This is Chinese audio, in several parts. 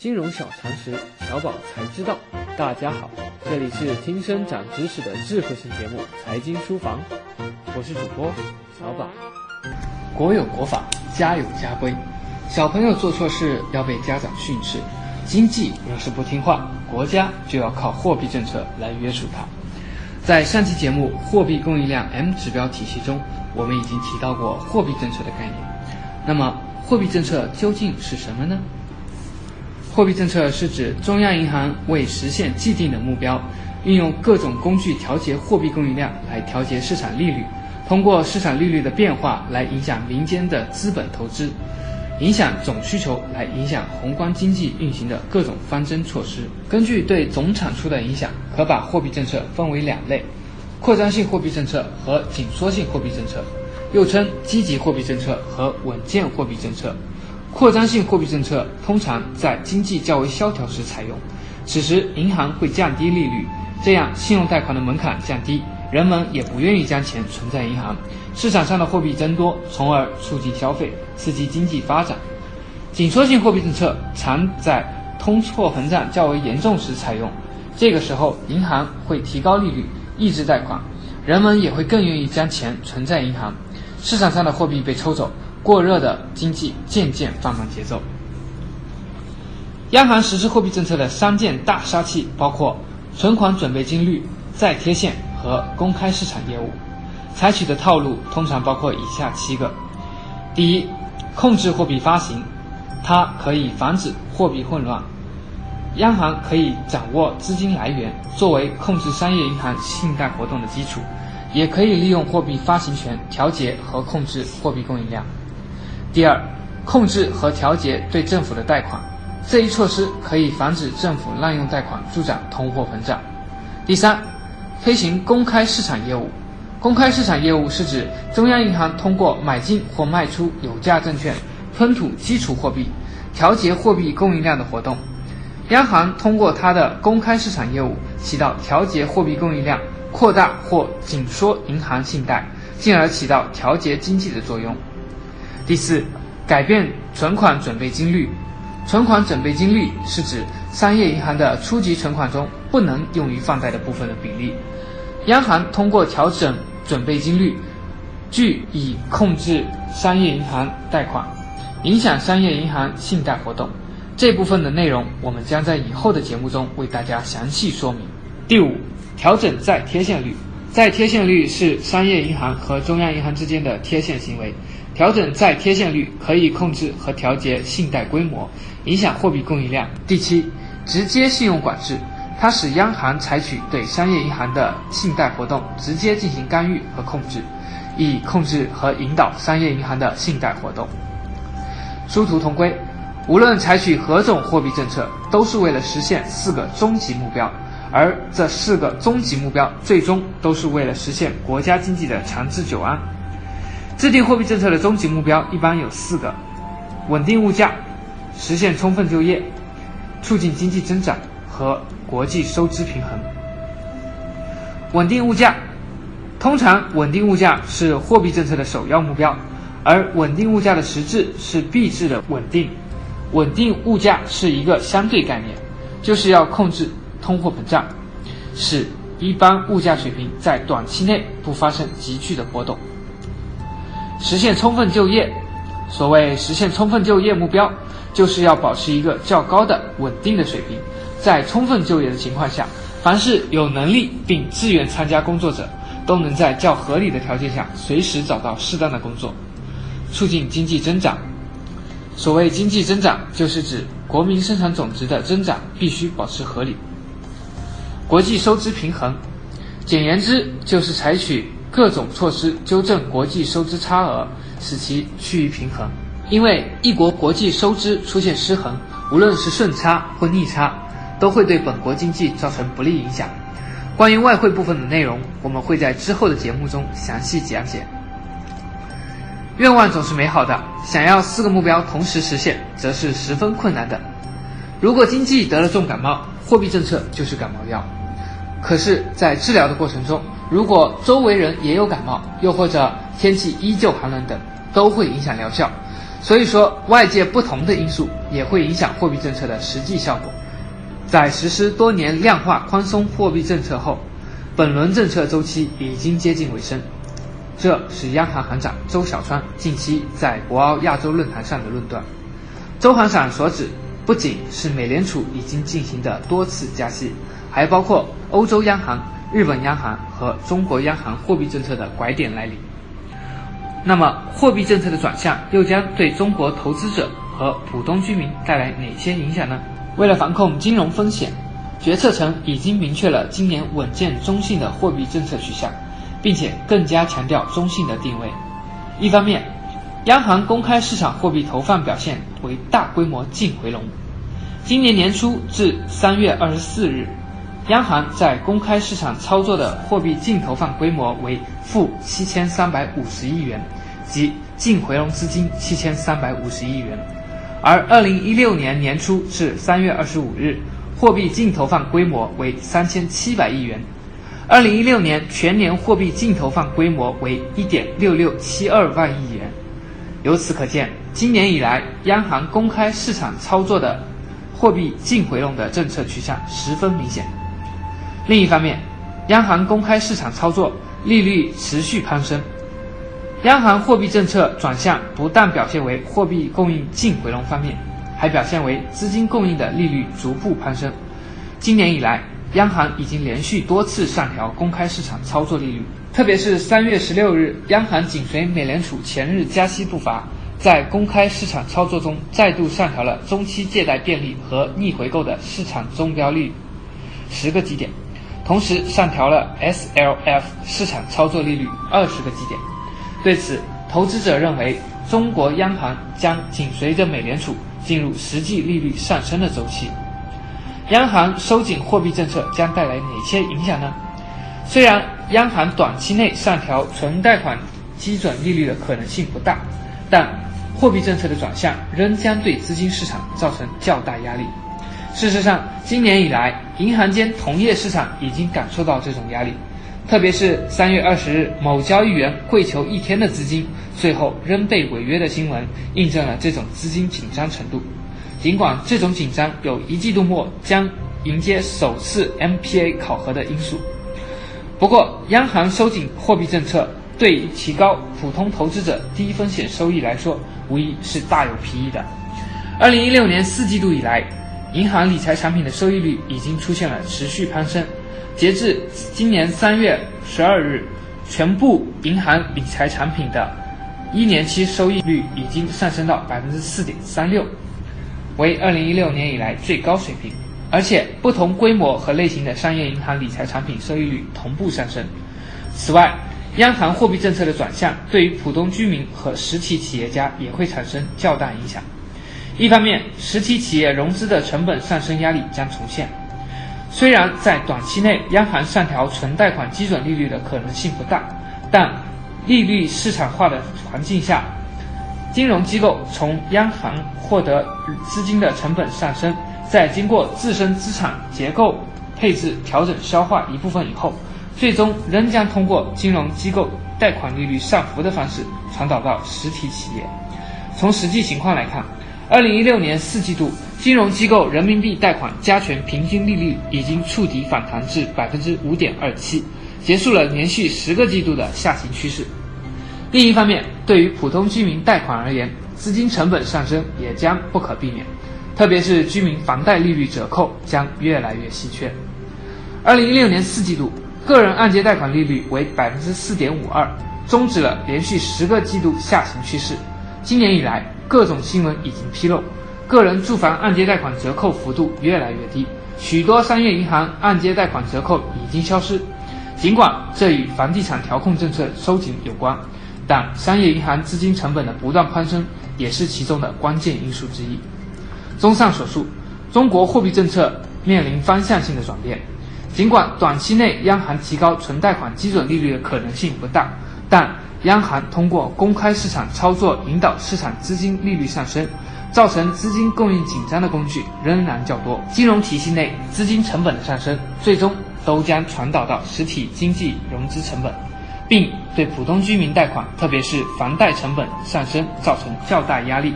金融小常识，小宝才知道。大家好，这里是听声长知识的智慧型节目《财经书房》，我是主播小宝。国有国法，家有家规，小朋友做错事要被家长训斥，经济要是不听话，国家就要靠货币政策来约束它。在上期节目货币供应量 M 指标体系中，我们已经提到过货币政策的概念。那么，货币政策究竟是什么呢？货币政策是指中央银行为实现既定的目标，运用各种工具调节货币供应量，来调节市场利率，通过市场利率的变化来影响民间的资本投资，影响总需求，来影响宏观经济运行的各种方针措施。根据对总产出的影响，可把货币政策分为两类：扩张性货币政策和紧缩性货币政策，又称积极货币政策和稳健货币政策。扩张性货币政策通常在经济较为萧条时采用，此时银行会降低利率，这样信用贷款的门槛降低，人们也不愿意将钱存在银行，市场上的货币增多，从而促进消费，刺激经济发展。紧缩性货币政策常在通货膨胀较为严重时采用，这个时候银行会提高利率，抑制贷款，人们也会更愿意将钱存在银行，市场上的货币被抽走。过热的经济渐渐放慢节奏。央行实施货币政策的三件大杀器包括存款准备金率、再贴现和公开市场业务。采取的套路通常包括以下七个：第一，控制货币发行，它可以防止货币混乱。央行可以掌握资金来源，作为控制商业银行信贷活动的基础，也可以利用货币发行权调节和控制货币供应量。第二，控制和调节对政府的贷款，这一措施可以防止政府滥用贷款，助长通货膨胀。第三，推行公开市场业务。公开市场业务是指中央银行通过买进或卖出有价证券，吞吐基础货币，调节货币供应量的活动。央行通过它的公开市场业务，起到调节货币供应量、扩大或紧缩银行信贷，进而起到调节经济的作用。第四，改变存款准备金率。存款准备金率是指商业银行的初级存款中不能用于放贷的部分的比例。央行通过调整准备金率，据以控制商业银行贷款，影响商业银行信贷活动。这部分的内容我们将在以后的节目中为大家详细说明。第五，调整再贴现率。再贴现率是商业银行和中央银行之间的贴现行为。调整再贴现率可以控制和调节信贷规模，影响货币供应量。第七，直接信用管制，它使央行采取对商业银行的信贷活动直接进行干预和控制，以控制和引导商业银行的信贷活动。殊途同归，无论采取何种货币政策，都是为了实现四个终极目标，而这四个终极目标最终都是为了实现国家经济的长治久安。制定货币政策的终极目标一般有四个：稳定物价、实现充分就业、促进经济增长和国际收支平衡。稳定物价，通常稳定物价是货币政策的首要目标，而稳定物价的实质是币制的稳定。稳定物价是一个相对概念，就是要控制通货膨胀，使一般物价水平在短期内不发生急剧的波动。实现充分就业，所谓实现充分就业目标，就是要保持一个较高的稳定的水平。在充分就业的情况下，凡是有能力并自愿参加工作者，都能在较合理的条件下随时找到适当的工作。促进经济增长，所谓经济增长，就是指国民生产总值的增长必须保持合理。国际收支平衡，简言之就是采取。各种措施纠正国际收支差额，使其趋于平衡。因为一国国际收支出现失衡，无论是顺差或逆差，都会对本国经济造成不利影响。关于外汇部分的内容，我们会在之后的节目中详细讲解。愿望总是美好的，想要四个目标同时实现，则是十分困难的。如果经济得了重感冒，货币政策就是感冒药。可是，在治疗的过程中，如果周围人也有感冒，又或者天气依旧寒冷等，都会影响疗效。所以说，外界不同的因素也会影响货币政策的实际效果。在实施多年量化宽松货币政策后，本轮政策周期已经接近尾声。这是央行行长周小川近期在博鳌亚洲论坛上的论断。周行长所指，不仅是美联储已经进行的多次加息，还包括欧洲央行、日本央行和中国央行货币政策的拐点来临。那么，货币政策的转向又将对中国投资者和普通居民带来哪些影响呢？为了防控金融风险，决策层已经明确了今年稳健中性的货币政策取向，并且更加强调中性的定位。一方面，央行公开市场货币投放表现为大规模净回笼。今年年初至三月二十四日，央行在公开市场操作的货币净投放规模为负七千三百五十亿元，即净回笼资金七千三百五十亿元。而二零一六年年初至三月二十五日，货币净投放规模为三千七百亿元。二零一六年全年货币净投放规模为一点六六七二万亿元。由此可见，今年以来央行公开市场操作的货币净回笼的政策趋向十分明显。另一方面，央行公开市场操作，利率持续攀升。央行货币政策转向不但表现为货币供应净回笼方面，还表现为资金供应的利率逐步攀升。今年以来，央行已经连续多次上调公开市场操作利率，特别是三月十六日，央行紧随美联储前日加息步伐，在公开市场操作中再度上调了中期借贷便利和逆回购的市场中标利率十个基点，同时上调了 SLF 市场操作利率二十个基点。对此，投资者认为，中国央行将紧随着美联储进入实际利率上升的周期。央行收紧货币政策将带来哪些影响呢？虽然央行短期内上调存贷款基准利率的可能性不大，但货币政策的转向仍将对资金市场造成较大压力。事实上，今年以来，银行间同业市场已经感受到这种压力。特别是三月二十日某交易员跪求一天的资金，最后仍被违约的新闻，印证了这种资金紧张程度。尽管这种紧张有一季度末将迎接首次 MPA 考核的因素，不过央行收紧货币政策对提高普通投资者低风险收益来说，无疑是大有裨益的。二零一六年四季度以来，银行理财产品的收益率已经出现了持续攀升。截至今年三月十二日，全部银行理财产品的一年期收益率已经上升到百分之四点三六，为二零一六年以来最高水平。而且，不同规模和类型的商业银行理财产品收益率同步上升。此外，央行货币政策的转向对于普通居民和实体企业家也会产生较大影响。一方面，实体企业融资的成本上升压力将重现。虽然在短期内央行上调存贷款基准利率的可能性不大，但利率市场化的环境下，金融机构从央行获得资金的成本上升，在经过自身资产结构配置调整消化一部分以后，最终仍将通过金融机构贷款利率上浮的方式传导到实体企业。从实际情况来看，二零一六年四季度。金融机构人民币贷款加权平均利率已经触底反弹至百分之五点二七，结束了连续十个季度的下行趋势。另一方面，对于普通居民贷款而言，资金成本上升也将不可避免，特别是居民房贷利率折扣将越来越稀缺。二零一六年四季度，个人按揭贷款利率为百分之四点五二，终止了连续十个季度下行趋势。今年以来，各种新闻已经披露。个人住房按揭贷款折扣幅度越来越低，许多商业银行按揭贷款折扣已经消失。尽管这与房地产调控政策收紧有关，但商业银行资金成本的不断攀升也是其中的关键因素之一。综上所述，中国货币政策面临方向性的转变。尽管短期内央行提高存贷款基准利率的可能性不大，但央行通过公开市场操作引导市场资金利率上升。造成资金供应紧张的工具仍然较多，金融体系内资金成本的上升，最终都将传导到实体经济融资成本。并对普通居民贷款，特别是房贷成本上升造成较大压力。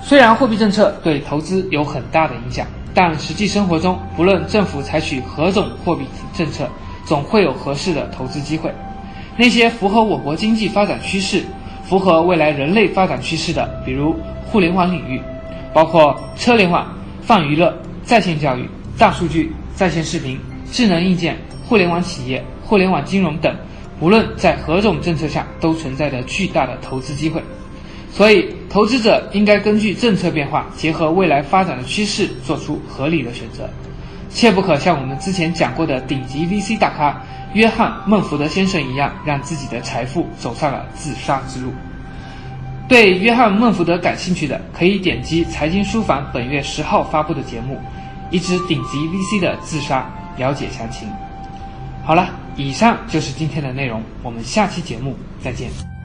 虽然货币政策对投资有很大的影响，但实际生活中，不论政府采取何种货币政策，总会有合适的投资机会。那些符合我国经济发展趋势、符合未来人类发展趋势的，比如互联网领域，包括车联网、泛娱乐、在线教育、大数据、在线视频、智能硬件、互联网企业、互联网金融等，无论在何种政策下，都存在着巨大的投资机会。所以，投资者应该根据政策变化，结合未来发展的趋势，做出合理的选择，切不可像我们之前讲过的顶级 VC 大咖约翰·孟福德先生一样，让自己的财富走上了自杀之路。对约翰·孟福德感兴趣的，可以点击财经书房本月十号发布的节目《一只顶级 VC 的自杀》，了解详情。好了，以上就是今天的内容，我们下期节目再见。